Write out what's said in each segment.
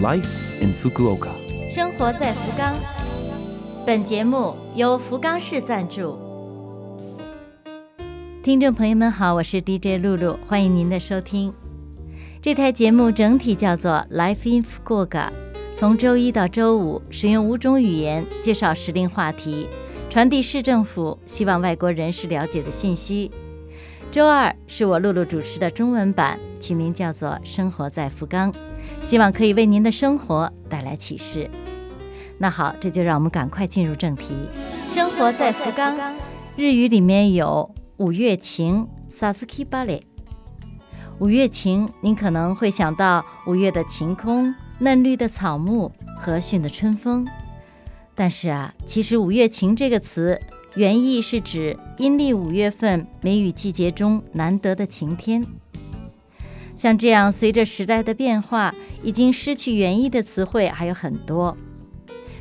Life in Fukuoka。生活在福冈。本节目由福冈市赞助。听众朋友们好，我是 DJ 露露，欢迎您的收听。这台节目整体叫做 Life in Fukuoka，从周一到周五使用五种语言介绍时令话题，传递市政府希望外国人士了解的信息。周二是我露露主持的中文版，取名叫做《生活在福冈》，希望可以为您的生活带来启示。那好，这就让我们赶快进入正题。生活在福冈，日语里面有五月晴 s a s u k i b a l e。五月晴，您可能会想到五月的晴空、嫩绿的草木、和煦的春风。但是啊，其实“五月晴”这个词。原意是指阴历五月份梅雨季节中难得的晴天。像这样随着时代的变化已经失去原意的词汇还有很多。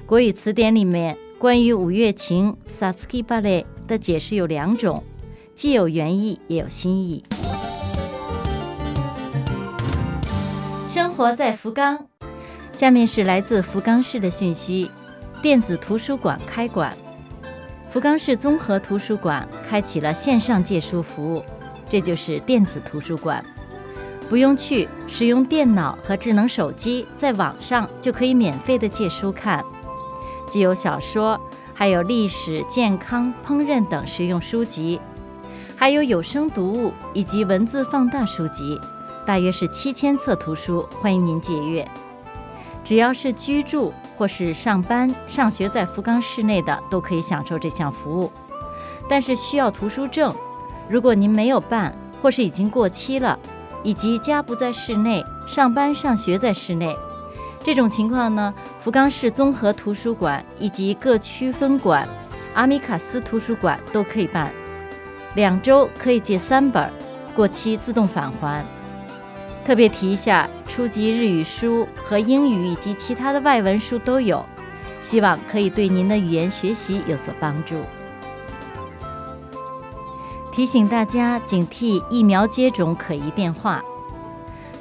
国语词典里面关于五月晴 （Satsuki Bale） 的解释有两种，既有原意也有新意。生活在福冈，下面是来自福冈市的讯息：电子图书馆开馆。福冈市综合图书馆开启了线上借书服务，这就是电子图书馆，不用去，使用电脑和智能手机，在网上就可以免费的借书看，既有小说，还有历史、健康、烹饪等实用书籍，还有有声读物以及文字放大书籍，大约是七千册图书，欢迎您借阅。只要是居住或是上班、上学在福冈市内的，都可以享受这项服务，但是需要图书证。如果您没有办，或是已经过期了，以及家不在市内、上班上学在市内，这种情况呢，福冈市综合图书馆以及各区分馆、阿米卡斯图书馆都可以办，两周可以借三本，过期自动返还。特别提一下，初级日语书和英语以及其他的外文书都有，希望可以对您的语言学习有所帮助。提醒大家警惕疫苗接种可疑电话。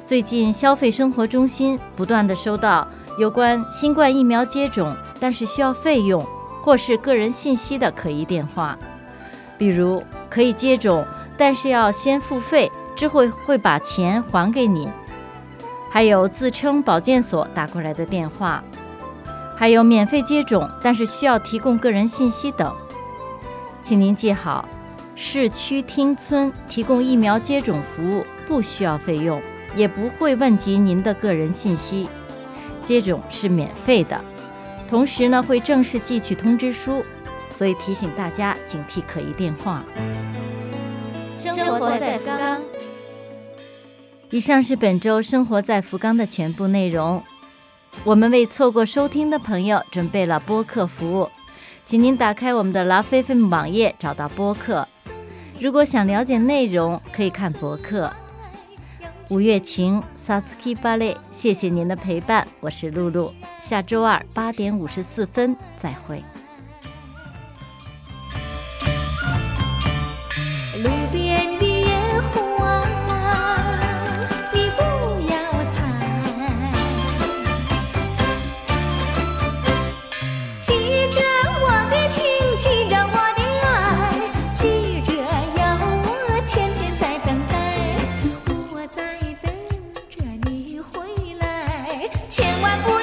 最近消费生活中心不断的收到有关新冠疫苗接种，但是需要费用或是个人信息的可疑电话，比如可以接种，但是要先付费。之后会把钱还给您，还有自称保健所打过来的电话，还有免费接种，但是需要提供个人信息等，请您记好，市区町村提供疫苗接种服务不需要费用，也不会问及您的个人信息，接种是免费的，同时呢会正式寄去通知书，所以提醒大家警惕可疑电话。生活在福冈。以上是本周生活在福冈的全部内容。我们为错过收听的朋友准备了播客服务，请您打开我们的 Love FM 网页，找到播客。如果想了解内容，可以看博客。五月晴，Satsuki Bale，谢谢您的陪伴，我是露露。下周二八点五十四分再会。千万不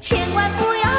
千万不要